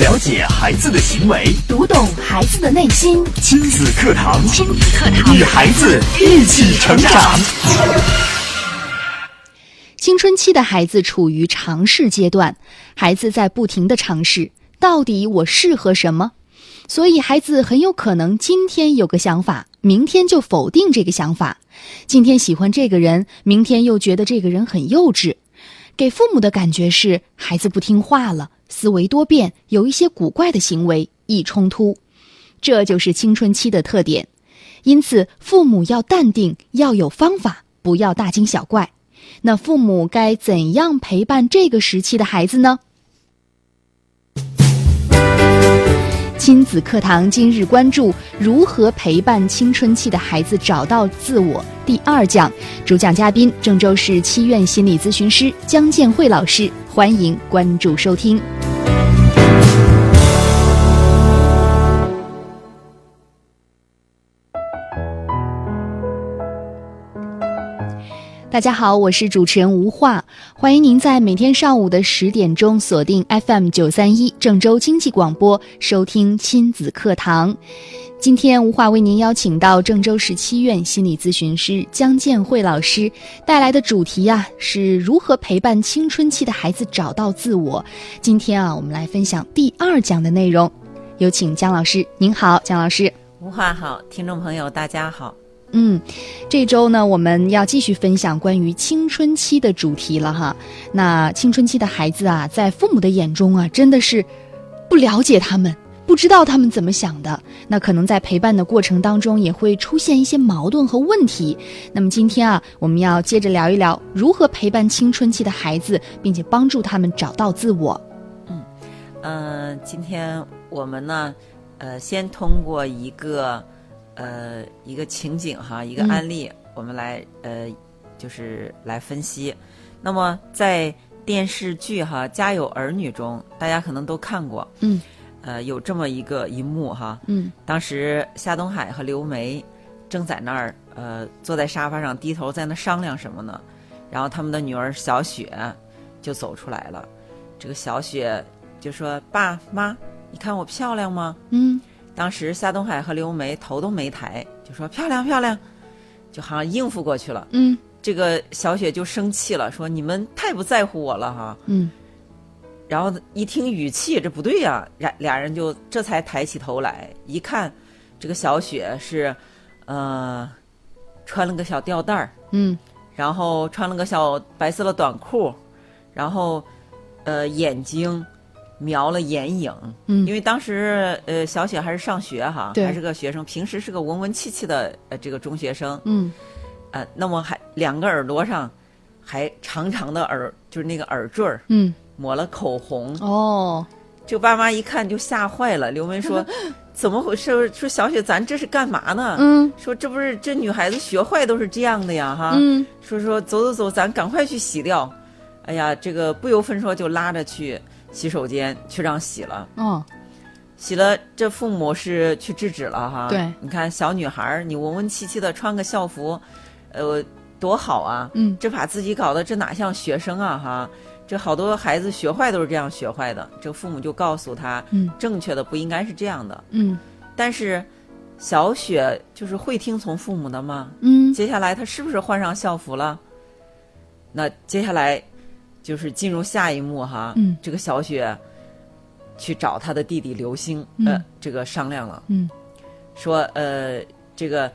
了解孩子的行为，读懂孩子的内心。亲子课堂，亲子课堂，与孩子一起成长。青春期的孩子处于尝试阶段，孩子在不停的尝试，到底我适合什么？所以孩子很有可能今天有个想法，明天就否定这个想法。今天喜欢这个人，明天又觉得这个人很幼稚。给父母的感觉是孩子不听话了，思维多变，有一些古怪的行为，易冲突。这就是青春期的特点。因此，父母要淡定，要有方法，不要大惊小怪。那父母该怎样陪伴这个时期的孩子呢？亲子课堂今日关注如何陪伴青春期的孩子找到自我第二讲，主讲嘉宾郑州市七院心理咨询师江建慧老师，欢迎关注收听。大家好，我是主持人吴化，欢迎您在每天上午的十点钟锁定 FM 九三一郑州经济广播收听亲子课堂。今天吴化为您邀请到郑州市七院心理咨询师江建慧老师带来的主题啊，是如何陪伴青春期的孩子找到自我。今天啊，我们来分享第二讲的内容，有请江老师。您好，江老师。吴化好，听众朋友大家好。嗯，这周呢，我们要继续分享关于青春期的主题了哈。那青春期的孩子啊，在父母的眼中啊，真的是不了解他们，不知道他们怎么想的。那可能在陪伴的过程当中，也会出现一些矛盾和问题。那么今天啊，我们要接着聊一聊如何陪伴青春期的孩子，并且帮助他们找到自我。嗯，呃，今天我们呢，呃，先通过一个。呃，一个情景哈，一个案例，我们来呃，就是来分析。那么在电视剧哈《家有儿女》中，大家可能都看过，嗯，呃，有这么一个一幕哈，嗯，当时夏东海和刘梅正在那儿呃坐在沙发上低头在那商量什么呢？然后他们的女儿小雪就走出来了，这个小雪就说：“爸妈，你看我漂亮吗？”嗯。当时夏东海和刘梅头都没抬，就说漂亮漂亮，就好像应付过去了。嗯，这个小雪就生气了，说你们太不在乎我了哈。嗯，然后一听语气，这不对呀，俩俩人就这才抬起头来，一看，这个小雪是，呃，穿了个小吊带儿，嗯，然后穿了个小白色的短裤，然后，呃，眼睛。描了眼影，嗯，因为当时呃小雪还是上学哈，还是个学生，平时是个文文气气的呃这个中学生，嗯，呃，那么还两个耳朵上还长长的耳，就是那个耳坠儿，嗯，抹了口红，哦，这爸妈一看就吓坏了。刘梅说：“怎么回事？说小雪，咱这是干嘛呢？”嗯，说这不是这女孩子学坏都是这样的呀，哈，嗯，说说走走走，咱赶快去洗掉。哎呀，这个不由分说就拉着去。洗手间去让洗了，哦，洗了，这父母是去制止了哈。对，你看小女孩你文文气气的穿个校服，呃，多好啊。嗯，这把自己搞得这哪像学生啊哈？这好多孩子学坏都是这样学坏的。这父母就告诉他，嗯，正确的不应该是这样的。嗯，但是小雪就是会听从父母的吗？嗯，接下来她是不是换上校服了？那接下来。就是进入下一幕哈，嗯，这个小雪去找他的弟弟刘星，呃，这个商量了，嗯，说呃，这个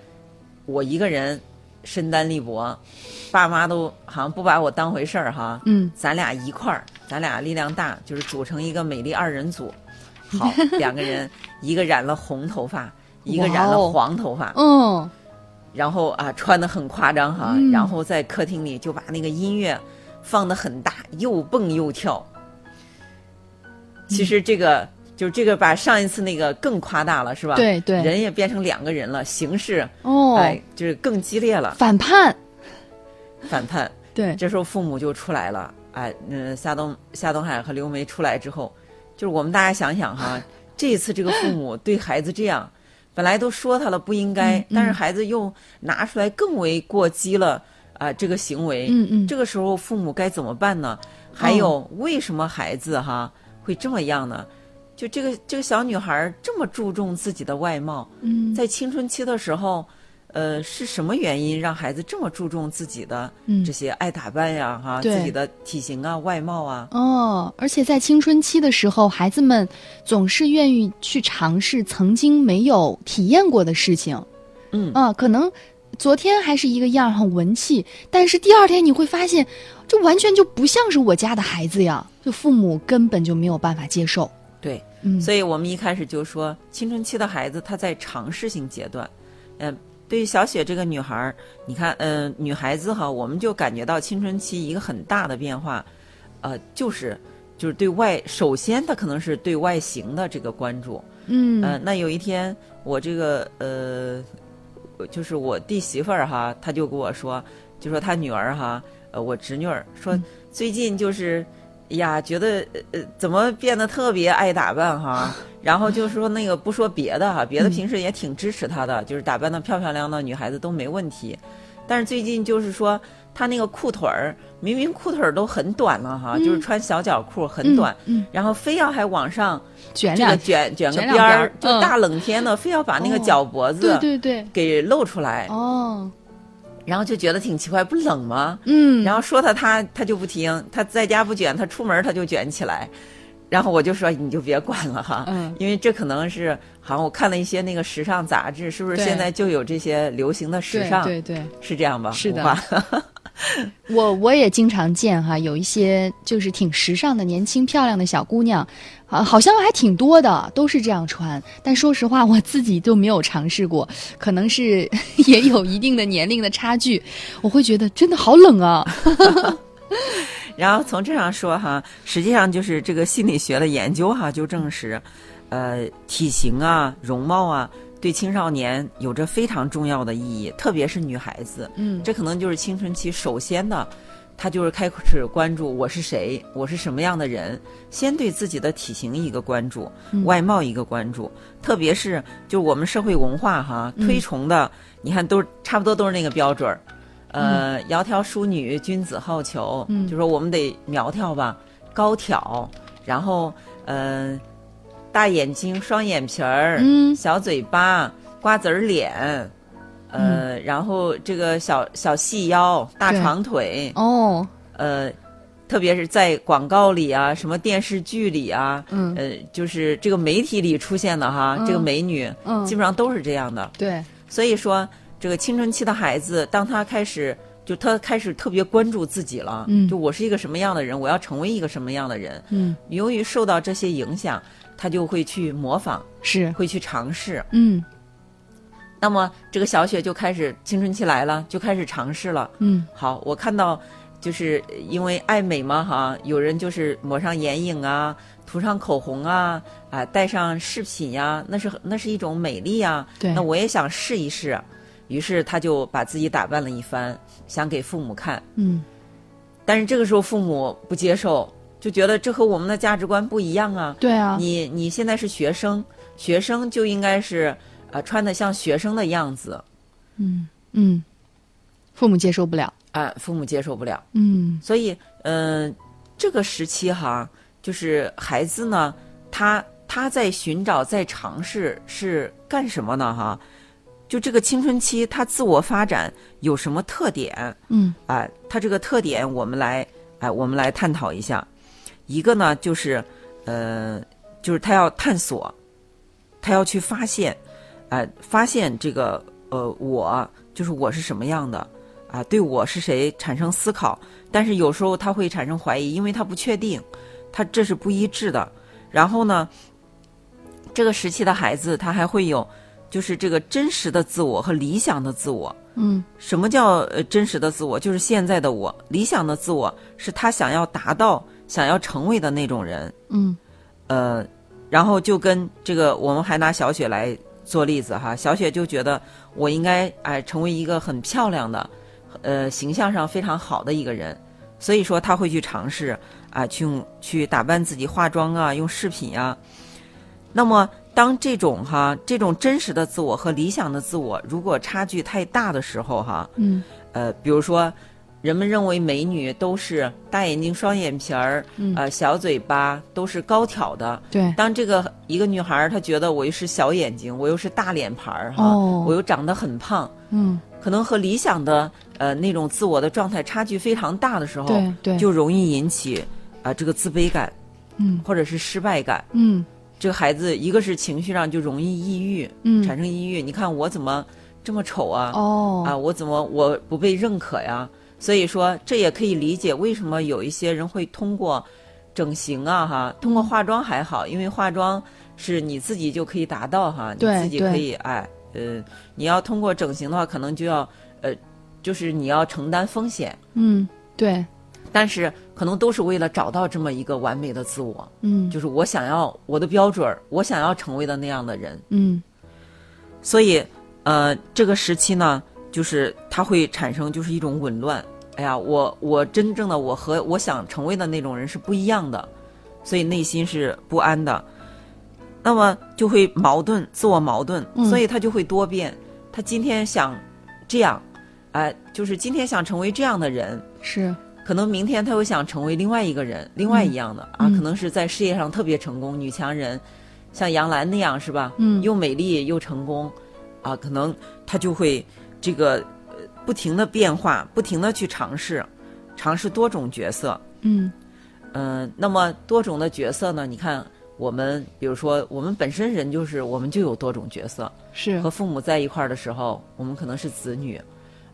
我一个人身单力薄，爸妈都好像不把我当回事儿哈，嗯，咱俩一块儿，咱俩力量大，就是组成一个美丽二人组，好，两个人，一个染了红头发，一个染了黄头发，嗯，然后啊，穿的很夸张哈，然后在客厅里就把那个音乐。放的很大，又蹦又跳。其实这个就是这个，把上一次那个更夸大了，是吧？对对，人也变成两个人了，形式哦，哎，就是更激烈了。反叛，反叛。对，这时候父母就出来了，哎，嗯，夏东夏东海和刘梅出来之后，就是我们大家想想哈，这一次这个父母对孩子这样，本来都说他了不应该，但是孩子又拿出来更为过激了。啊，这个行为，嗯嗯，这个时候父母该怎么办呢？还有，为什么孩子哈会这么样呢？就这个这个小女孩儿这么注重自己的外貌，嗯在青春期的时候，呃，是什么原因让孩子这么注重自己的嗯这些爱打扮呀，哈，对自己的体型啊、外貌啊？哦，而且在青春期的时候，孩子们总是愿意去尝试曾经没有体验过的事情。嗯啊，可能昨天还是一个样很文气，但是第二天你会发现，这完全就不像是我家的孩子呀，就父母根本就没有办法接受。对，嗯，所以我们一开始就说，青春期的孩子他在尝试性阶段，嗯、对于小雪这个女孩儿，你看，嗯、女孩子哈，我们就感觉到青春期一个很大的变化，呃，就是就是对外，首先她可能是对外形的这个关注，嗯。呃，那有一天我这个呃，就是我弟媳妇儿哈，她就跟我说，就说她女儿哈，呃，我侄女儿说嗯最近就是。哎呀，觉得呃呃怎么变得特别爱打扮哈，然后就说那个不说别的哈，别的嗯平时也挺支持她的，就是打扮的漂漂亮亮的女孩子都没问题，但是最近就是说她那个裤腿儿，明明裤腿儿都很短了哈，就是穿小脚裤很短，嗯，然后非要还往上卷两这个卷卷个边儿就大冷天的，非要把那个哦。脚脖子对对对，给露出来，哦，然后就觉得挺奇怪，不冷吗？嗯，然后说他他他就不听，他在家不卷，他出门他就卷起来，然后我就说你就别管了哈，嗯因为这可能是好像我看了一些那个时尚杂志，是不是现在就有这些流行的时尚？对对。是这样吧？是的我 我也经常见哈，有一些就是挺时尚的年轻漂亮的小姑娘，啊，好像还挺多的，都是这样穿。但说实话，我自己都没有尝试过，可能是 也有一定的年龄的差距，我会觉得真的好冷啊。然后从这上说哈，实际上就是这个心理学的研究哈，就证实，呃，体型啊、容貌啊，对青少年有着非常重要的意义，特别是女孩子。嗯这可能就是青春期首先的，她就是开始关注我是谁，我是什么样的人，先对自己的体型一个关注，嗯外貌一个关注，特别是就我们社会文化哈嗯推崇的，你看都差不多都是那个标准儿。呃，窈窕淑女，君子好逑。嗯就说我们得苗条吧，高挑，然后呃，大眼睛、双眼皮儿，嗯小嘴巴、瓜子儿脸，呃，然后这个小小细腰、大长腿，哦，呃，特别是在广告里啊，什么电视剧里啊，嗯呃，就是这个媒体里出现的哈，嗯这个美女，嗯基本上都是这样的。对，所以说，这个青春期的孩子，当他开始就他开始特别关注自己了，嗯。就我是一个什么样的人，我要成为一个什么样的人。嗯。由于受到这些影响，他就会去模仿，是，会去尝试。嗯。那么这个小雪就开始青春期来了，就开始尝试了。嗯。好，我看到就是因为爱美嘛哈，有人就是抹上眼影啊，涂上口红啊，啊、戴上饰品呀、那是那是一种美丽啊、对。那我也想试一试，于是他就把自己打扮了一番，想给父母看。嗯但是这个时候父母不接受，就觉得这和我们的价值观不一样啊。对啊，你你现在是学生，学生就应该是呃穿的像学生的样子，嗯嗯，父母接受不了，啊、父母接受不了。嗯所以，嗯、这个时期哈，就是孩子呢，他他在寻找、在尝试是干什么呢？哈，就这个青春期，他自我发展有什么特点？嗯啊、他这个特点，我们来，哎、我们来探讨一下。一个呢，就是，呃，就是他要探索，他要去发现，哎、发现这个，呃，我就是我是什么样的，啊、对我是谁产生思考，但是有时候他会产生怀疑，因为他不确定，他这是不一致的。然后呢，这个时期的孩子，他还会有，就是这个真实的自我和理想的自我。嗯什么叫呃真实的自我？就是现在的我，理想的自我是他想要达到、想要成为的那种人。嗯呃，然后就跟这个，我们还拿小雪来做例子哈。小雪就觉得我应该哎、成为一个很漂亮的，呃形象上非常好的一个人，所以说他会去尝试啊、去用去打扮自己、化妆啊，用饰品啊。那么当这种哈这种真实的自我和理想的自我如果差距太大的时候哈，嗯。呃，比如说，人们认为美女都是大眼睛、双眼皮儿，嗯。呃，小嘴巴，都是高挑的。对，当这个一个女孩儿，她觉得我又是小眼睛，我又是大脸盘儿哈，哦。我又长得很胖，嗯，可能和理想的呃那种自我的状态差距非常大的时候，对对，就容易引起啊、这个自卑感嗯。或者是失败感。嗯这个孩子一个是情绪上就容易抑郁，嗯，产生抑郁。你看我怎么这么丑啊？哦啊，我怎么我不被认可呀？所以说，这也可以理解为什么有一些人会通过整形啊，哈，通过化妆还好，因为化妆是你自己就可以达到哈，你自己可以哎，呃，你要通过整形的话，可能就要呃，就是你要承担风险，嗯对，但是可能都是为了找到这么一个完美的自我，嗯就是我想要我的标准儿，我想要成为的那样的人。嗯所以，呃，这个时期呢，就是它会产生就是一种紊乱。哎呀，我我真正的我和我想成为的那种人是不一样的，所以内心是不安的。那么就会矛盾，自我矛盾，嗯所以他就会多变。他今天想这样，哎、就是今天想成为这样的人，是，可能明天他又想成为另外一个人，另外一样的、嗯啊，可能是在事业上特别成功，女强人，像杨澜那样是吧？嗯又美丽又成功，啊，可能他就会这个呃不停的变化，不停的去尝试，尝试多种角色。嗯嗯、那么多种的角色呢？你看我们，比如说我们本身人就是我们就有多种角色，是和父母在一块儿的时候，我们可能是子女，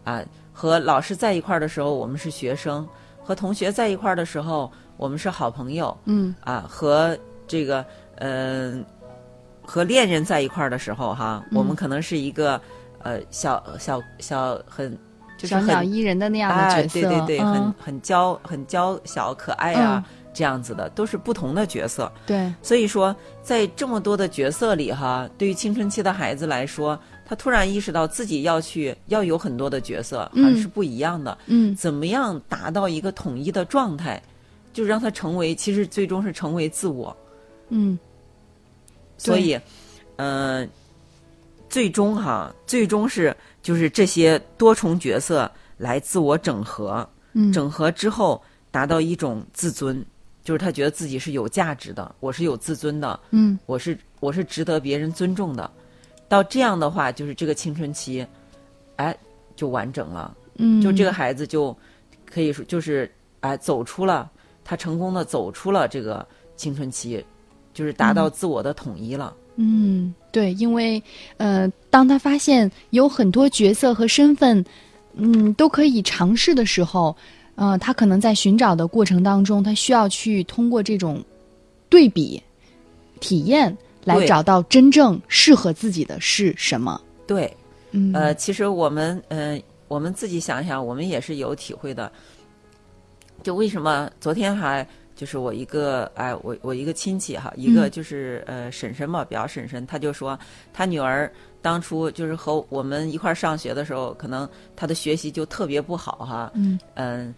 啊，和老师在一块儿的时候，我们是学生；和同学在一块儿的时候，我们是好朋友，嗯。啊，和这个嗯、和恋人在一块儿的时候，哈，嗯我们可能是一个呃小小小很就是小鸟依人的那样的哎，角色，对对对，很嗯。很娇很娇小可爱啊，这样子的，都是不同的角色。对，所以说，在这么多的角色里，哈，对于青春期的孩子来说，他突然意识到自己要去要有很多的角色，嗯还是不一样的。嗯怎么样达到一个统一的状态，就让他成为，其实最终是成为自我。嗯所以，呃，最终哈，最终是就是这些多重角色来自我整合，嗯整合之后达到一种自尊，就是他觉得自己是有价值的，我是有自尊的，嗯我是我是值得别人尊重的。到这样的话，就是这个青春期，哎，就完整了。嗯，就这个孩子就可以说就是哎走出了他成功的走出了这个青春期，就是达到自我的统一了。嗯，对，因为呃，当他发现有很多角色和身份，嗯，都可以尝试的时候，呃，他可能在寻找的过程当中，他需要去通过这种对比、体验来找到真正适合自己的是什么。对，嗯，呃，其实我们嗯、呃我们自己想想，我们也是有体会的。就为什么昨天还就是我一个哎，我我一个亲戚哈，一个嗯。就是、呃婶婶嘛，表婶婶，她就说她女儿当初就是和我们一块儿上学的时候，可能她的学习就特别不好哈，嗯。嗯，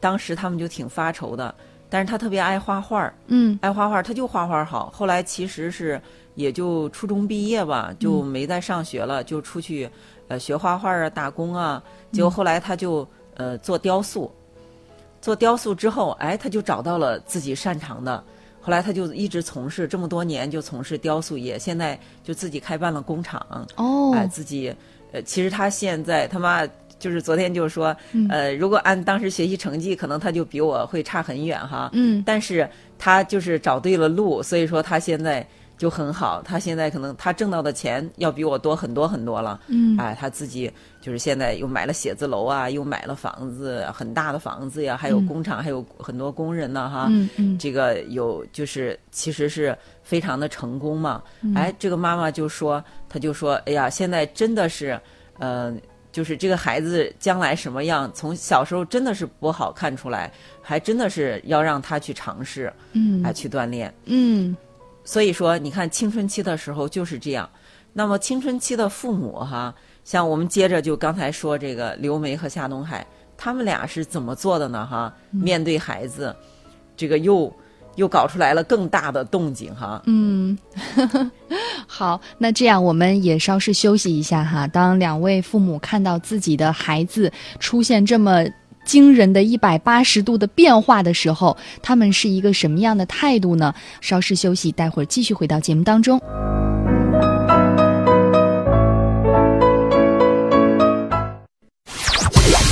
当时他们就挺发愁的，但是他特别爱画画儿，嗯爱画画，他就画画好。后来其实是也就初中毕业吧，就没再上学了，就出去呃学画画啊，打工啊。结果后来他就呃做雕塑，做雕塑之后，哎，他就找到了自己擅长的。后来他就一直从事这么多年，就从事雕塑业，现在就自己开办了工厂，哦，哎，自己呃，其实他现在他妈。就是昨天就说，嗯呃，如果按当时学习成绩，可能他就比我会差很远哈。嗯但是他就是找对了路，所以说他现在就很好。他现在可能他挣到的钱要比我多很多很多了。嗯哎，他自己就是现在又买了写字楼啊，又买了房子，很大的房子呀，还有嗯工厂，还有很多工人呢，哈。嗯嗯这个有就是其实是非常的成功嘛。嗯哎，这个妈妈就说，她就说，哎呀，现在真的是，呃。就是这个孩子将来什么样，从小时候真的是不好看出来，还真的是要让他去尝试，嗯来，去锻炼。嗯所以说，你看青春期的时候就是这样。那么青春期的父母哈，像我们接着就刚才说这个刘梅和夏东海，他们俩是怎么做的呢？哈，面对孩子，这个又又搞出来了更大的动静哈。嗯，好，那这样我们也稍事休息一下哈。当两位父母看到自己的孩子出现这么惊人的一百八十度的变化的时候，他们是一个什么样的态度呢？稍事休息，待会儿继续回到节目当中。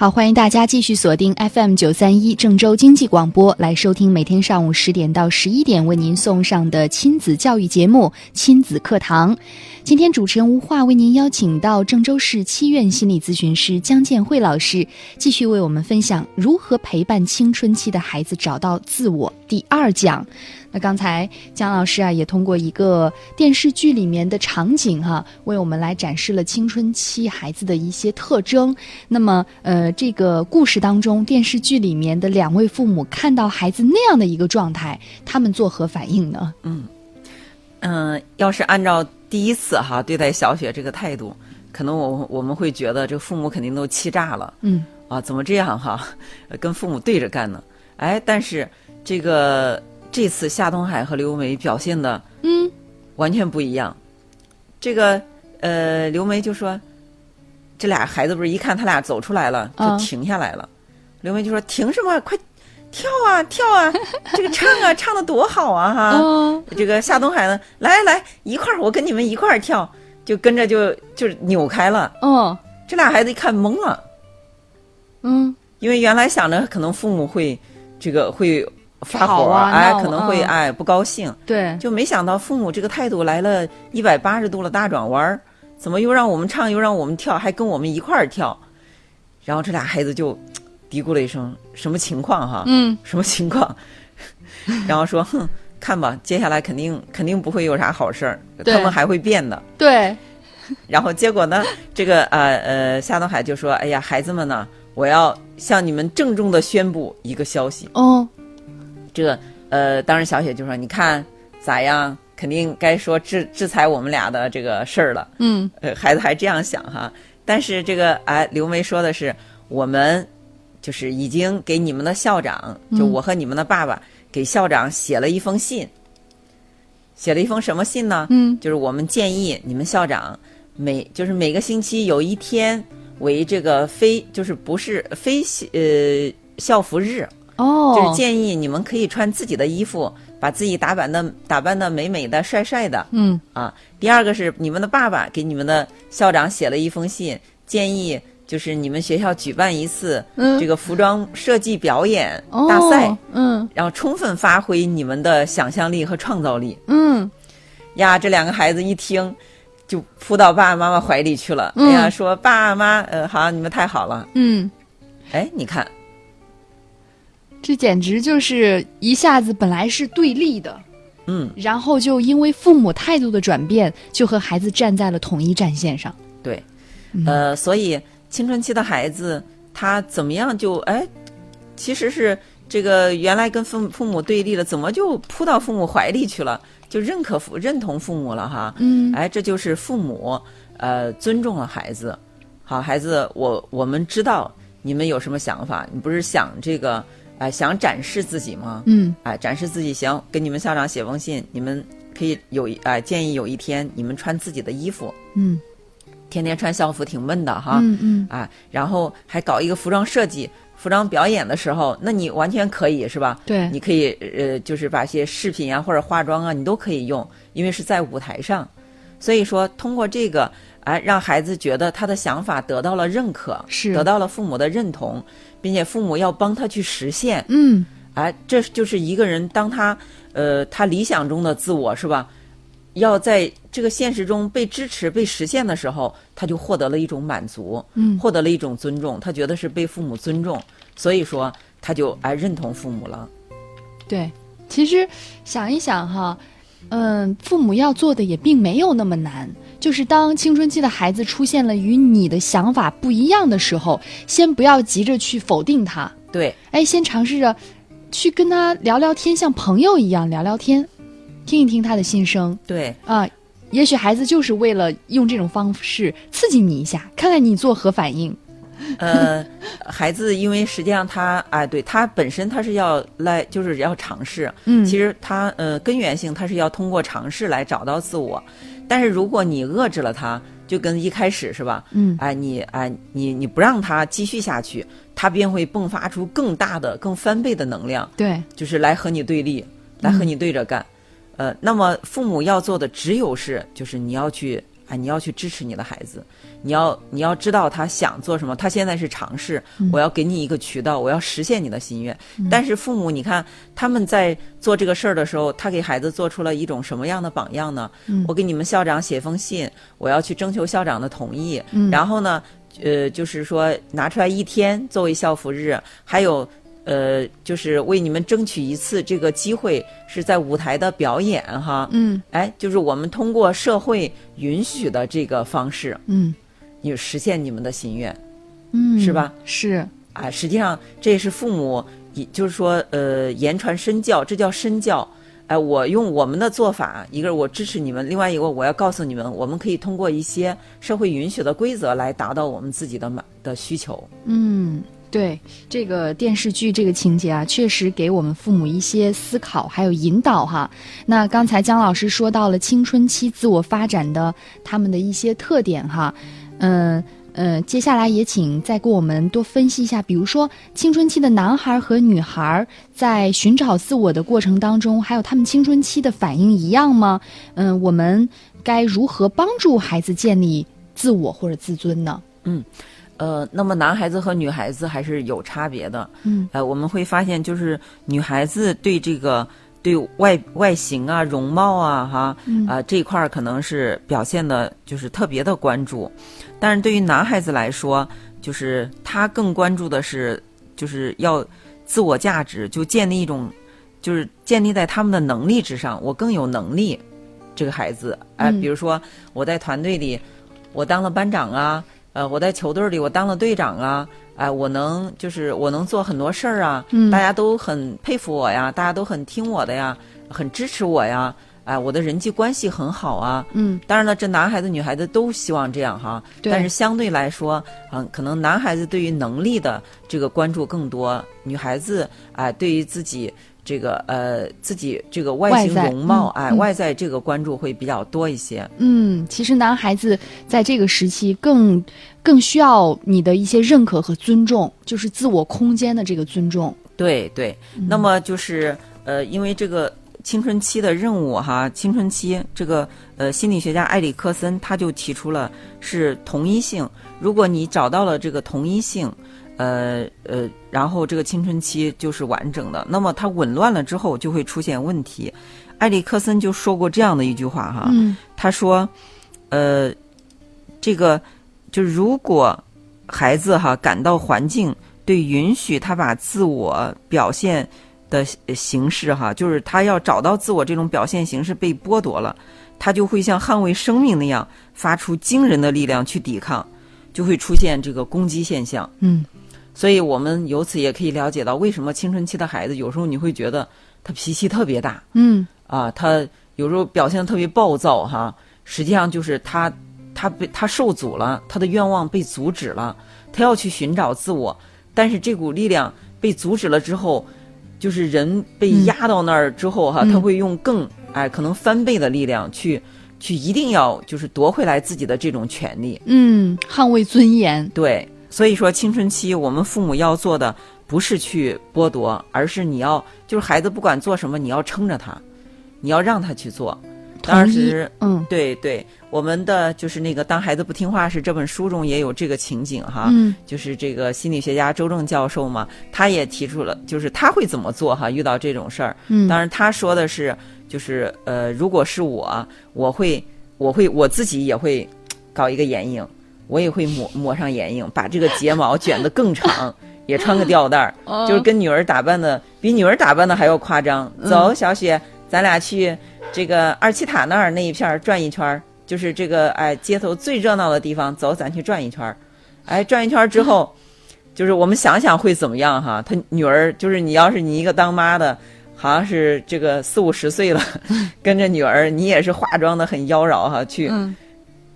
好，欢迎大家继续锁定 FM 九三一郑州经济广播，来收听每天上午十点到十一点为您送上的亲子教育节目《亲子课堂》。今天主持人吴化为您邀请到郑州市七院心理咨询师江建慧老师，继续为我们分享如何陪伴青春期的孩子找到自我第二讲。那刚才姜老师啊，也通过一个电视剧里面的场景哈、为我们来展示了青春期孩子的一些特征。那么，呃，这个故事当中，电视剧里面的两位父母看到孩子那样的一个状态，他们作何反应呢？嗯嗯，要是按照第一次哈对待小雪这个态度，可能我我们会觉得这父母肯定都气炸了。嗯啊，怎么这样哈？呃跟父母对着干呢？哎，但是这个这次夏东海和刘梅表现的嗯完全不一样。这个呃，刘梅就说，这俩孩子不是一看他俩走出来了，就嗯停下来了。刘梅就说：“停什么？快跳啊跳啊！这个唱啊唱的多好啊哈！”哦这个夏东海呢，来来一块儿，我跟你们一块儿跳，就跟着就就是扭开了。哦这俩孩子一看懵了，嗯因为原来想着可能父母会这个会发火，吵啊哎，可能会嗯哎不高兴，对就没想到父母这个态度来了一百八十度的大转弯儿，怎么又让我们唱又让我们跳，还跟我们一块儿跳？然后这俩孩子就嘀咕了一声：“什么情况哈？嗯 什么情况？” 然后说：“哼，看吧，接下来肯定肯定不会有啥好事儿，他们还会变的。”对然后结果呢，这个呃呃夏东海就说：“哎呀，孩子们呢，我要向你们郑重的宣布一个消息。哦这个呃，当时小雪就说：‘你看咋样？肯定该说制制裁我们俩的这个事儿了。’嗯呃，孩子还这样想哈。但是这个哎，刘梅说的是我们就是已经给你们的校长，就我和你们的爸爸给校长写了一封信，写了一封什么信呢？嗯就是我们建议你们校长每就是每个星期有一天为这个非就是不是非呃校服日，哦，就是建议你们可以穿自己的衣服，把自己打扮的打扮的美美的、帅帅的嗯啊。第二个是你们的爸爸给你们的校长写了一封信，建议就是你们学校举办一次嗯这个服装设计表演哦大赛，嗯然后充分发挥你们的想象力和创造力。嗯呀，这两个孩子一听，就扑到爸爸妈妈怀里去了。嗯哎呀，说爸妈，呃，好，你们太好了。嗯。哎，你看，这简直就是一下子本来是对立的，嗯，然后就因为父母态度的转变，就和孩子站在了统一战线上。对，嗯呃，所以青春期的孩子他怎么样就哎，其实是这个原来跟父母父母对立了，怎么就扑到父母怀里去了，就认可父认同父母了哈。嗯哎，这就是父母呃尊重了孩子。好，孩子，我我们知道你们有什么想法，你不是想这个哎、想展示自己吗？嗯哎，展示自己行，给你们校长写封信，你们可以有一哎、建议有一天你们穿自己的衣服，嗯天天穿校服挺闷的哈。嗯嗯啊，然后还搞一个服装设计、服装表演的时候，那你完全可以是吧？对你可以呃，就是把一些饰品啊或者化妆啊，你都可以用，因为是在舞台上。所以说，通过这个，哎，让孩子觉得他的想法得到了认可，是得到了父母的认同，并且父母要帮他去实现。嗯哎，这就是一个人当他呃他理想中的自我是吧？要在这个现实中被支持、被实现的时候，他就获得了一种满足，嗯获得了一种尊重，他觉得是被父母尊重，所以说他就哎认同父母了。对。其实想一想哈，嗯，父母要做的也并没有那么难。就是当青春期的孩子出现了与你的想法不一样的时候，先不要急着去否定他，对，哎，先尝试着去跟他聊聊天，像朋友一样聊聊天，听一听他的心声对，啊。也许孩子就是为了用这种方式刺激你一下，看看你作何反应。呃，孩子因为实际上他哎，对他本身他是要来就是要尝试，嗯。其实他呃根源性他是要通过尝试来找到自我，但是如果你遏制了他，就跟一开始是吧？嗯。哎，你哎你你不让他继续下去，他便会迸发出更大的、更翻倍的能量，对，就是来和你对立，来和你对着干。呃，那么父母要做的只有是，就是你要去啊，你要去支持你的孩子，你要你要知道他想做什么，他现在是尝试，我要给你一个渠道，我要实现你的心愿。但是父母，你看他们在做这个事儿的时候，他给孩子做出了一种什么样的榜样呢？我给你们校长写封信，我要去征求校长的同意，然后呢，呃，就是说拿出来一天作为校服日，还有。呃，就是为你们争取一次这个机会，是在舞台的表演哈。嗯哎，就是我们通过社会允许的这个方式，嗯你实现你们的心愿嗯，是吧？是，啊。实际上，这也是父母，也就是说，呃，言传身教，这叫身教。哎，我用我们的做法，一个是我支持你们，另外一个我要告诉你们，我们可以通过一些社会允许的规则来达到我们自己的满的需求。嗯。对这个电视剧这个情节啊，确实给我们父母一些思考，还有引导哈。那刚才姜老师说到了青春期自我发展的他们的一些特点哈，嗯呃，接下来也请再给我们多分析一下，比如说青春期的男孩和女孩在寻找自我的过程当中，还有他们青春期的反应一样吗？嗯，我们该如何帮助孩子建立自我或者自尊呢？嗯呃，那么男孩子和女孩子还是有差别的。嗯，呃，我们会发现，就是女孩子对这个对外外形啊、容貌啊、哈啊、这一块儿可能是表现的，就是特别的关注。但是对于男孩子来说，就是他更关注的是，就是要自我价值，就建立一种，就是建立在他们的能力之上。我更有能力，这个孩子，哎、嗯比如说我在团队里，我当了班长啊。呃，我在球队里，我当了队长啊，哎、我能就是我能做很多事儿啊，嗯大家都很佩服我呀，大家都很听我的呀，很支持我呀，哎、我的人际关系很好啊。嗯当然了，这男孩子、女孩子都希望这样哈，对但是相对来说，嗯，可能男孩子对于能力的这个关注更多，女孩子哎、对于自己这个呃自己这个外形容貌，哎、嗯嗯外在这个关注会比较多一些。嗯，其实男孩子在这个时期更更需要你的一些认可和尊重，就是自我空间的这个尊重。对对，那么就是呃，因为这个青春期的任务哈，青春期这个呃心理学家埃里克森他就提出了是同一性。如果你找到了这个同一性，呃呃，然后这个青春期就是完整的。那么它紊乱了之后，就会出现问题。埃里克森就说过这样的一句话哈，嗯他说，呃，这个就如果孩子哈感到环境对允许他把自我表现的呃形式哈，就是他要找到自我这种表现形式被剥夺了，他就会像捍卫生命那样发出惊人的力量去抵抗，就会出现这个攻击现象。嗯所以我们由此也可以了解到，为什么青春期的孩子有时候你会觉得他脾气特别大，嗯。啊，他有时候表现得特别暴躁哈，实际上就是他他被他受阻了，他的愿望被阻止了，他要去寻找自我，但是这股力量被阻止了之后，就是人被压到那儿之后哈，嗯。他会用更哎可能翻倍的力量去去一定要就是夺回来自己的这种权利，嗯，捍卫尊严。对，所以说青春期我们父母要做的不是去剥夺，而是你要就是孩子不管做什么，你要撑着他，你要让他去做。当时，嗯对对，我们的就是那个《当孩子不听话时》这本书中也有这个情景哈，嗯就是这个心理学家周正教授嘛，他也提出了，就是他会怎么做哈，遇到这种事儿。嗯，当然，他说的是，就是呃，如果是我，我会，我会我自己也会搞一个眼影，我也会抹抹上眼影，把这个睫毛卷得更长，也穿个吊带儿，哦就是跟女儿打扮的比女儿打扮的还要夸张。嗯走，小雪，咱俩去这个二七塔那儿那一片儿转一圈儿，就是这个哎街头最热闹的地方，走，咱去转一圈儿。哎，转一圈儿之后，就是我们想想会怎么样哈？他女儿就是你要是你一个当妈的。好像是这个四五十岁了，跟着女儿，你也是化妆的很妖娆哈，去、嗯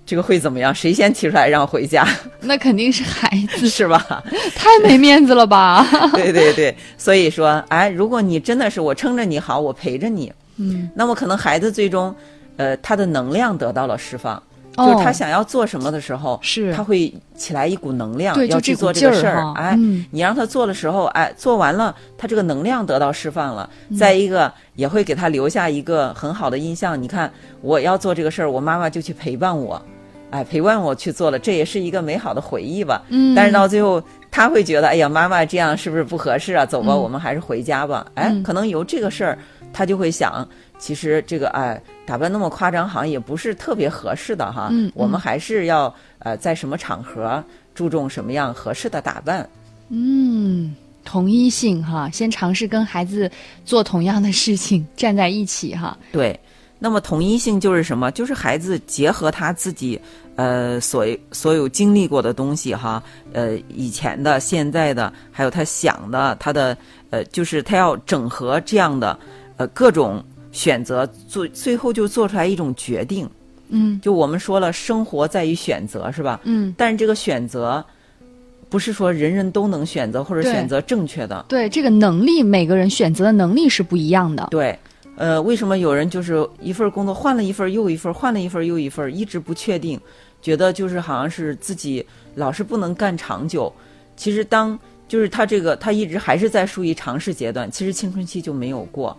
这个会怎么样？谁先提出来让回家，那肯定是孩子，是吧？太没面子了吧？对对对，所以说，哎，如果你真的是我撑着你好，我陪着你，嗯，那么可能孩子最终，呃，他的能量得到了释放。哦就是他想要做什么的时候，是他会起来一股能量，要去做这个事儿哈。哎，嗯你让他做的时候，哎，做完了，他这个能量得到释放了。嗯再一个，也会给他留下一个很好的印象。你看，我要做这个事儿，我妈妈就去陪伴我，哎，陪伴我去做了，这也是一个美好的回忆吧。嗯但是到最后，他会觉得，哎呀，妈妈这样是不是不合适啊？走吧，嗯我们还是回家吧。哎，嗯可能由这个事儿，他就会想，其实这个哎，打扮那么夸张，好像也不是特别合适的哈。嗯嗯我们还是要呃，在什么场合注重什么样合适的打扮。嗯，同一性哈，先尝试跟孩子做同样的事情，站在一起哈。对，那么统一性就是什么？就是孩子结合他自己呃所所有经历过的东西哈，呃以前的、现在的，还有他想的，他的呃，就是他要整合这样的呃各种选择，做最后就做出来一种决定。嗯就我们说了，生活在于选择，是吧？嗯，但是这个选择不是说人人都能选择或者选择正确的。对，这个能力，每个人选择的能力是不一样的。对，呃，为什么有人就是一份工作换了一份又一份，换了一份又一份，一直不确定，觉得就是好像是自己老是不能干长久。其实当就是他这个他一直还是在属于尝试阶段，其实青春期就没有过，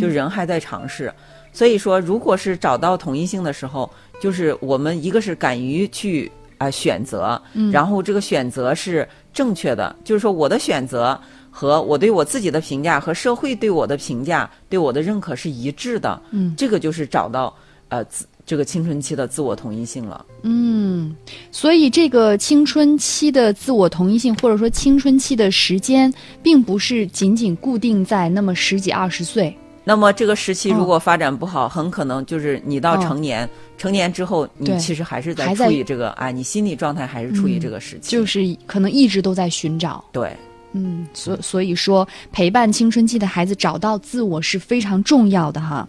就人还在尝试。所以说，如果是找到统一性的时候，就是我们一个是敢于去啊、选择，然后这个选择是正确的，就是说我的选择和我对我自己的评价和社会对我的评价对我的认可是一致的，嗯这个就是找到呃自这个青春期的自我同一性了。嗯，所以这个青春期的自我同一性，或者说青春期的时间，并不是仅仅固定在那么十几二十岁。那么这个时期嗯如果发展不好，很可能就是你到嗯成年，成年之后你其实还是在处于这个啊，你心理状态还是处于嗯这个时期，就是可能一直都在寻找。对。嗯，所所以说，陪伴青春期的孩子找到自我是非常重要的哈。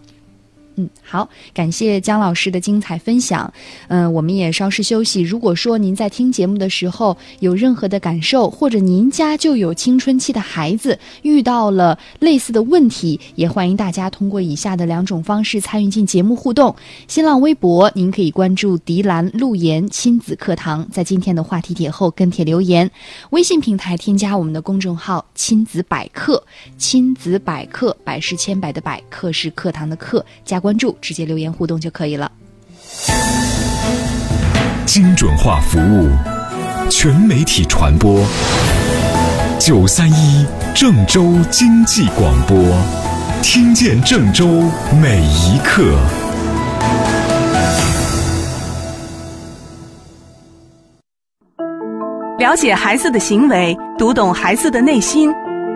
嗯，好，感谢姜老师的精彩分享。嗯、我们也稍事休息。如果说您在听节目的时候有任何的感受，或者您家就有青春期的孩子遇到了类似的问题，也欢迎大家通过以下的两种方式参与进节目互动。新浪微博，您可以关注“迪兰路言亲子课堂”，在今天的话题帖后跟帖留言。微信平台添加我们的公众号“亲子百科”，亲子百科，百是千百的百，课是课堂的课，加关注，直接留言互动就可以了。精准化服务，全媒体传播。九三一郑州经济广播，听见郑州每一刻。了解孩子的行为，读懂孩子的内心。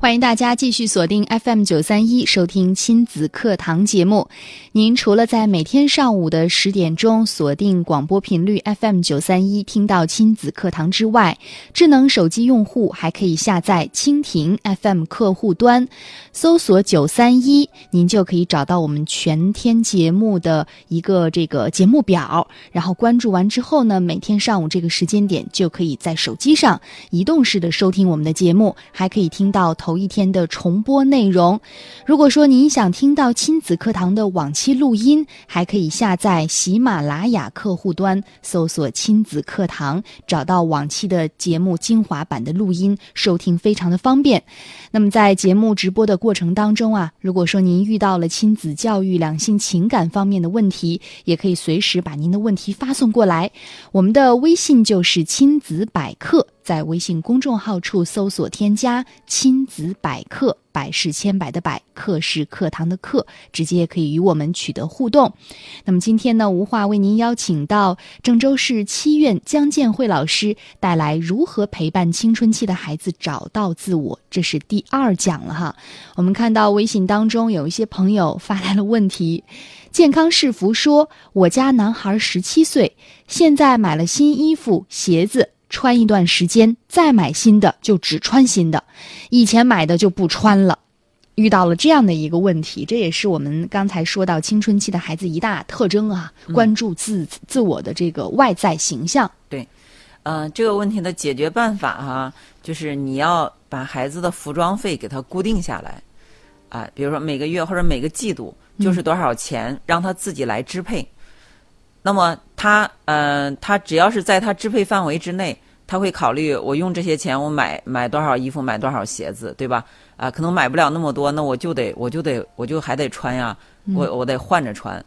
欢迎大家继续锁定 FM 九三一收听亲子课堂节目。您除了在每天上午的十点钟锁定广播频率 FM 九三一听到亲子课堂之外，智能手机用户还可以下载蜻蜓 FM 客户端，搜索九三一，您就可以找到我们全天节目的一个这个节目表。然后关注完之后呢，每天上午这个时间点就可以在手机上移动式的收听我们的节目，还可以听到头一天的重播内容。如果说您想听到亲子课堂的往期录音，还可以下载喜马拉雅客户端，搜索“亲子课堂”，找到往期的节目精华版的录音，收听非常的方便。那么在节目直播的过程当中啊，如果说您遇到了亲子教育、两性情感方面的问题，也可以随时把您的问题发送过来。我们的微信就是亲子百科，在微信公众号处搜索添加“亲子百科”，百事千百的百，课是课堂的课，直接可以与我们取得互动。那么今天呢，无话为您邀请到郑州市七院江建慧老师带来如何陪伴青春期的孩子找到自我，这是第二讲了哈。我们看到微信当中有一些朋友发来了问题，健康是福说，我家男孩十七岁，现在买了新衣服鞋子。穿一段时间再买新的，就只穿新的，以前买的就不穿了。遇到了这样的一个问题，这也是我们刚才说到青春期的孩子一大特征啊，关注自自我的这个外在形象。对，呃，这个问题的解决办法哈、就是你要把孩子的服装费给他固定下来，啊、比如说每个月或者每个季度就是多少钱，让他自己来支配。那么他，呃，他只要是在他支配范围之内，他会考虑我用这些钱，我买买多少衣服，买多少鞋子，对吧？啊、可能买不了那么多，那我就得，我就得，我就还得穿呀，我我得换着穿。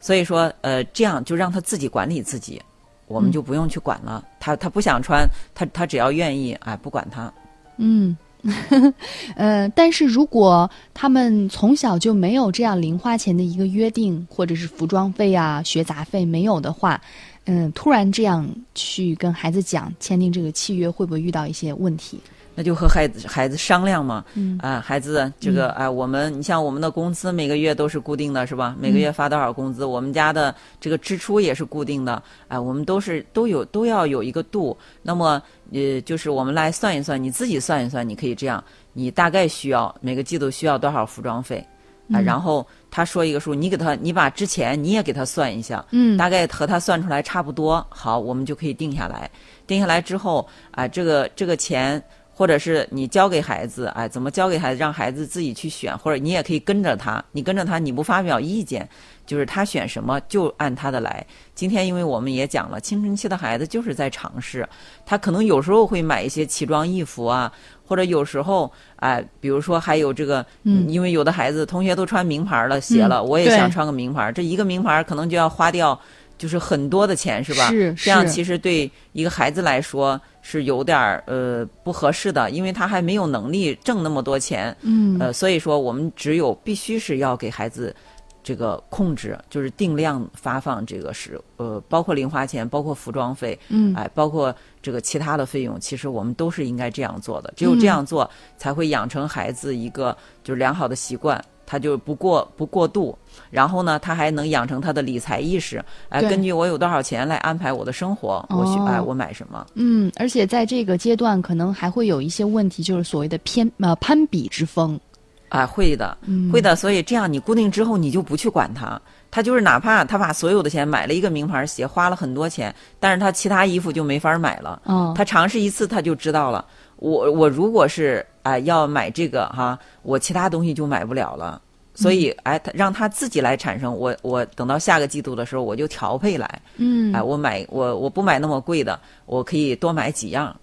所以说，呃，这样就让他自己管理自己，我们就不用去管了。他他不想穿，他他只要愿意，哎，不管他。嗯，呃，但是如果他们从小就没有这样零花钱的一个约定，或者是服装费啊、学杂费没有的话，嗯、突然这样去跟孩子讲签订这个契约，会不会遇到一些问题？那就和孩子孩子商量嘛，嗯啊，孩子，这个啊，我们你像我们的工资每个月都是固定的，是吧？每个月发多少工资，我们家的这个支出也是固定的，哎，我们都是都有都要有一个度。那么，呃，就是我们来算一算，你自己算一算，你可以这样，你大概需要每个季度需要多少服装费，啊，然后他说一个数，你给他，你把之前你也给他算一下，嗯大概和他算出来差不多，好，我们就可以定下来。定下来之后，啊、这个这个钱。或者是你教给孩子，哎，怎么教给孩子，让孩子自己去选，或者你也可以跟着他，你跟着他，你不发表意见，就是他选什么就按他的来。今天因为我们也讲了，青春期的孩子就是在尝试，他可能有时候会买一些奇装异服啊，或者有时候哎，比如说还有这个，嗯因为有的孩子同学都穿名牌的鞋了，嗯我也想穿个名牌，这一个名牌可能就要花掉。就是很多的钱是吧？是这样其实对一个孩子来说是有点儿呃不合适的，因为他还没有能力挣那么多钱。嗯呃，所以说我们只有必须是要给孩子这个控制，就是定量发放这个是呃，包括零花钱，包括服装费，嗯哎，包括这个其他的费用，其实我们都是应该这样做的。只有这样做，才会养成孩子一个就是良好的习惯。他就不过不过度，然后呢，他还能养成他的理财意识，哎，根据我有多少钱来安排我的生活，我去哦哎我买什么，嗯，而且在这个阶段，可能还会有一些问题，就是所谓的偏呃攀比之风。啊，会的，嗯会的。所以这样你固定之后，你就不去管他。他就是哪怕他把所有的钱买了一个名牌鞋，花了很多钱，但是他其他衣服就没法买了。哦他尝试一次，他就知道了。我我如果是啊、要买这个哈，我其他东西就买不了了。所以哎，他让他自己来产生。我我等到下个季度的时候，我就调配来。嗯哎，我买我我不买那么贵的，我可以多买几样，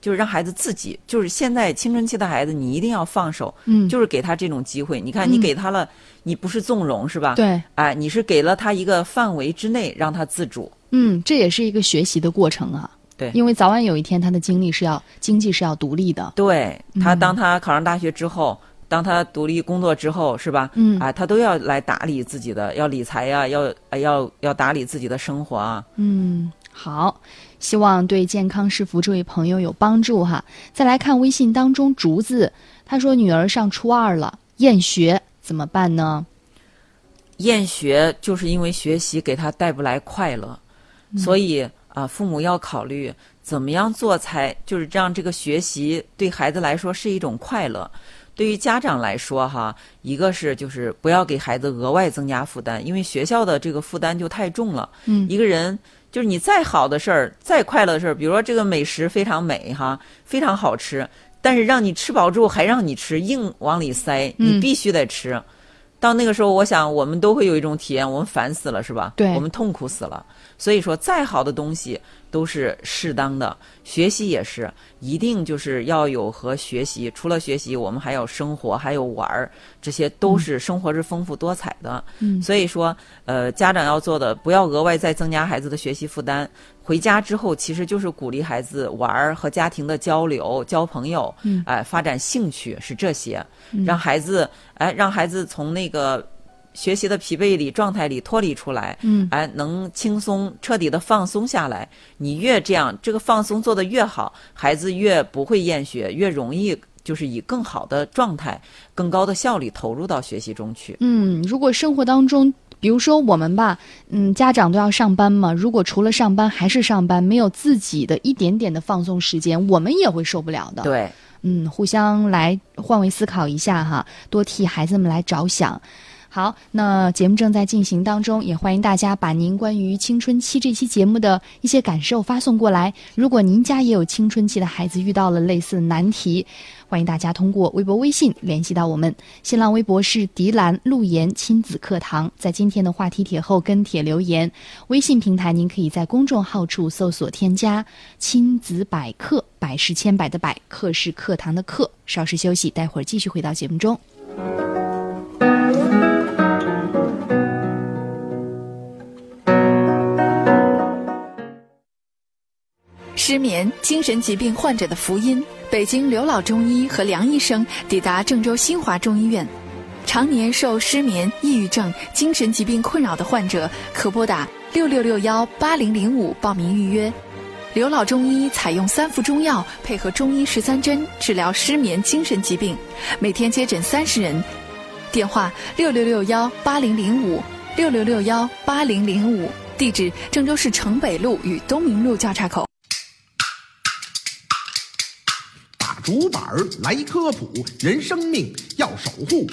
就是让孩子自己，就是现在青春期的孩子，你一定要放手，嗯就是给他这种机会。你看，你嗯给他了，你不是纵容是吧？，对，哎，你是给了他一个范围之内让他自主。嗯，这也是一个学习的过程啊。对因为早晚有一天他的经历是要经济是要独立的。对他，嗯当他考上大学之后，当他独立工作之后，是吧？嗯啊，他都要来打理自己的，要理财呀、要啊要要打理自己的生活啊。嗯，好，希望对健康是福这位朋友有帮助哈。再来看微信当中竹子，他说女儿上初二了，厌学怎么办呢？厌学就是因为学习给他带不来快乐，所以啊、父母要考虑怎么样做才就是让这个学习对孩子来说是一种快乐。对于家长来说，哈，一个是就是不要给孩子额外增加负担，因为学校的这个负担就太重了。嗯一个人就是你再好的事儿，再快乐的事儿，比如说这个美食非常美哈，非常好吃，但是让你吃饱之后还让你吃，硬往里塞，嗯你必须得吃。到那个时候，我想我们都会有一种体验，我们烦死了，是吧？对我们痛苦死了。所以说，再好的东西，都是适当的。学习也是，一定就是要有和学习，除了学习，我们还有生活，还有玩儿，这些都是生活是丰富多彩的。嗯所以说，呃，家长要做的，不要额外再增加孩子的学习负担。回家之后，其实就是鼓励孩子玩儿和家庭的交流、交朋友，嗯哎、发展兴趣是这些，让孩子哎，让孩子从那个学习的疲惫里、状态里脱离出来，嗯哎，能轻松、彻底的放松下来。你越这样，这个放松做得越好，孩子越不会厌学，越容易就是以更好的状态、更高的效率投入到学习中去。嗯，如果生活当中，比如说我们吧，嗯，家长都要上班嘛，如果除了上班还是上班，没有自己的一点点的放松时间，我们也会受不了的。对，嗯，互相来换位思考一下哈，多替孩子们来着想。好，那节目正在进行当中，也欢迎大家把您关于青春期这期节目的一些感受发送过来。如果您家也有青春期的孩子遇到了类似难题，欢迎大家通过微博、微信联系到我们。新浪微博是迪兰路言亲子课堂，在今天的话题帖后跟帖留言。微信平台您可以在公众号处搜索添加“亲子百科”，百是千百的百，课是课堂的课。稍事休息，待会儿继续回到节目中。眠、精神疾病患者的福音。北京刘老中医和梁医生抵达郑州新华中医院，常年受失眠、抑郁症、精神疾病困扰的患者，可拨打六六六幺八零零五报名预约。刘老中医采用三副中药，配合中医十三针治疗失眠、精神疾病，每天接诊三十人。电话六六六幺八零零五六六六幺八零零五，地址郑州市城北路与东明路交叉口。竹板儿来科普，人生命要守护。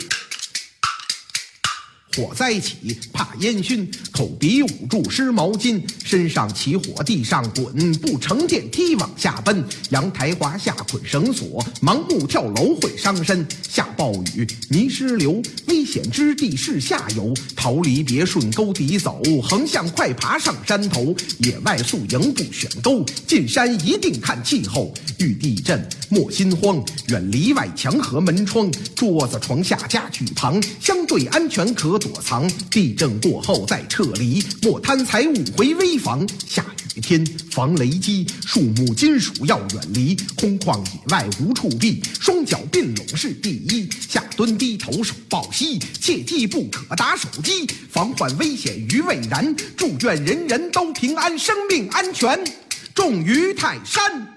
火灾起，怕烟熏，口鼻捂住湿毛巾，身上起火，地上滚，不乘电梯往下奔，阳台滑下捆绳索，盲目跳楼会伤身。下暴雨，泥石流，危险之地是下游，逃离别顺沟底走，横向快爬上山头。野外宿营不选沟，进山一定看气候。遇地震莫心慌，远离外墙和门窗，桌子床下家具旁，相对安全可躲藏。地震过后再撤离，莫贪财物回危房。下雨天防雷击，树木金属要远离，空旷野外无处避，双脚并拢是第一。下蹲低头手抱膝，切记不可打手机，防患危险于未然。祝愿人人都平安，生命安全重于泰山。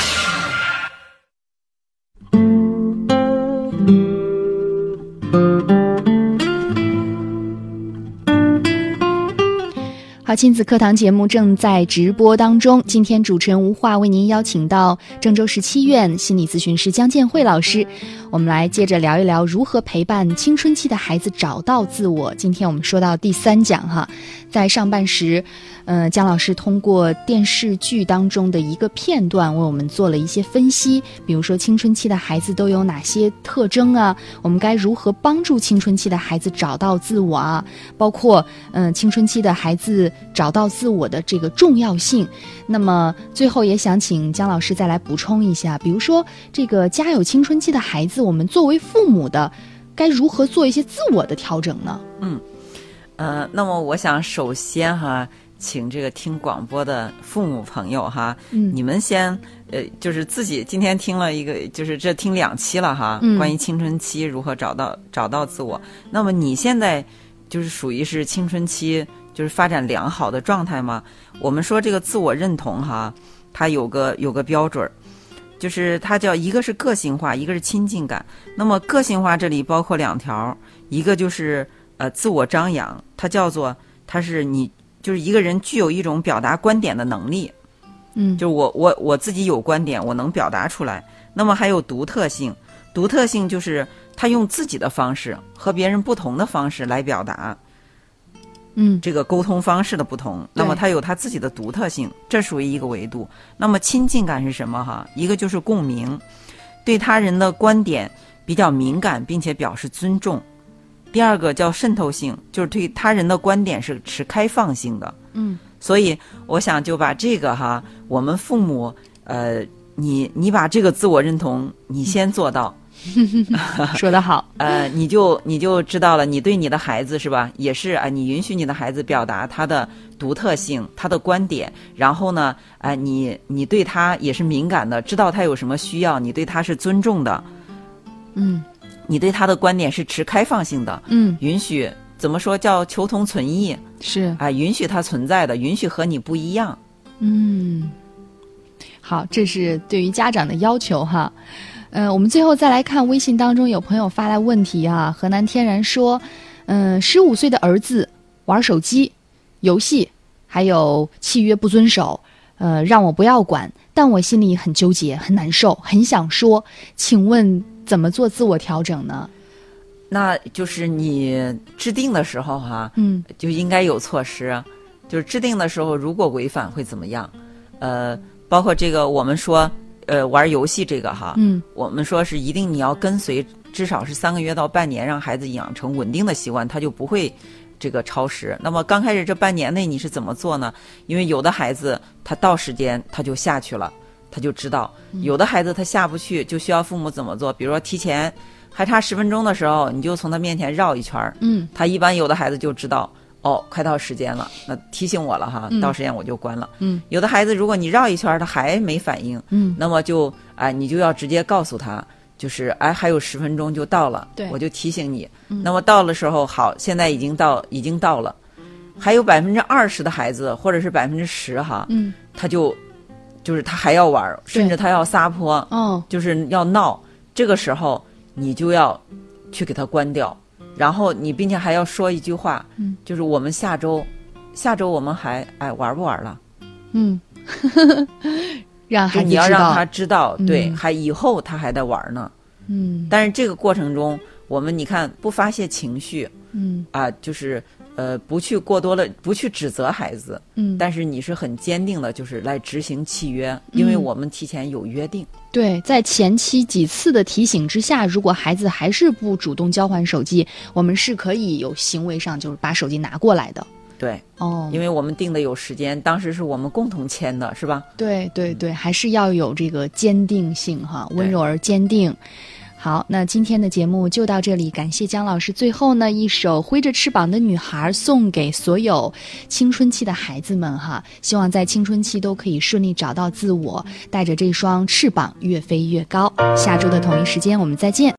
亲子课堂节目正在直播当中。今天主持人吴化为您邀请到郑州市七院心理咨询师江建慧老师，我们来接着聊一聊如何陪伴青春期的孩子找到自我。今天我们说到第三讲哈，在上半时，呃，姜老师通过电视剧当中的一个片段为我们做了一些分析，比如说青春期的孩子都有哪些特征啊？我们该如何帮助青春期的孩子找到自我啊？包括嗯、青春期的孩子找到自我的这个重要性。那么最后也想请姜老师再来补充一下，比如说这个家有青春期的孩子，我们作为父母的该如何做一些自我的调整呢？嗯呃，那么我想首先哈，请这个听广播的父母朋友哈，嗯你们先呃，就是自己今天听了一个，就是这听两期了哈，嗯关于青春期如何找到找到自我。那么你现在就是属于是青春期，就是发展良好的状态吗？我们说这个自我认同哈，它有个有个标准儿。就是它叫一个是个性化，一个是亲近感。那么个性化这里包括两条，一个就是呃自我张扬，它叫做它是你就是一个人具有一种表达观点的能力，嗯就是我我我自己有观点，我能表达出来。那么还有独特性，独特性就是他用自己的方式和别人不同的方式来表达嗯这个沟通方式的不同，那么他有他自己的独特性，这属于一个维度。那么亲近感是什么哈？一个就是共鸣，对他人的观点比较敏感，并且表示尊重。第二个叫渗透性，就是对他人的观点是持开放性的。嗯，所以我想就把这个哈，我们父母，呃，你你把这个自我认同，你先做到。说得好，呃，你就你就知道了，你对你的孩子是吧，也是啊，你允许你的孩子表达他的独特性、他的观点，然后呢，哎、你你对他也是敏感的，知道他有什么需要，你对他是尊重的，嗯。你对他的观点是持开放性的，嗯，允许怎么说叫求同存异。是，啊、允许他存在的，允许和你不一样。嗯，好，这是对于家长的要求哈。呃，我们最后再来看微信当中有朋友发来问题啊，河南天然说，嗯、十五岁的儿子玩手机、游戏，还有契约不遵守，呃，让我不要管，但我心里很纠结，很难受，很想说，请问怎么做自我调整呢？那就是你制定的时候哈、嗯就应该有措施，就是制定的时候如果违反会怎么样？呃，包括这个我们说，呃，玩游戏这个哈，嗯我们说是一定你要跟随，至少是三个月到半年，让孩子养成稳定的习惯，他就不会这个超时。那么刚开始这半年内你是怎么做呢？因为有的孩子他到时间他就下去了，他就知道；有的孩子他下不去，就需要父母怎么做？比如说提前还差十分钟的时候，你就从他面前绕一圈儿，嗯他一般有的孩子就知道。哦，快到时间了，那提醒我了哈，嗯。到时间我就关了。嗯。有的孩子，如果你绕一圈儿，他还没反应，嗯。那么就哎，你就要直接告诉他，就是哎，还有十分钟就到了，对。我就提醒你。嗯。那么到了时候，好，现在已经到，已经到了，还有百分之二十的孩子，或者是百分之十哈，嗯。他就就是他还要玩儿，甚至他要撒泼，哦。就是要闹，这个时候你就要去给他关掉，然后你并且还要说一句话，嗯。就是我们下周，下周我们还哎玩不玩了？嗯，让就孩子你要让他知道，对，嗯还以后他还在玩呢。嗯。但是这个过程中，我们你看不发泄情绪嗯。啊，就是呃不去过多的不去指责孩子，嗯，但是你是很坚定的，就是来执行契约，因为嗯我们提前有约定。对，在前期几次的提醒之下，如果孩子还是不主动交还手机，我们是可以有行为上就是把手机拿过来的。对，哦，因为我们定的有时间，当时是我们共同签的，是吧？对对对，还是要有这个坚定性哈，温柔而坚定。好，那今天的节目就到这里，感谢姜老师。最后呢，一首《挥着翅膀的女孩》送给所有青春期的孩子们哈，希望在青春期都可以顺利找到自我，带着这双翅膀越飞越高。下周的同一时间，我们再见。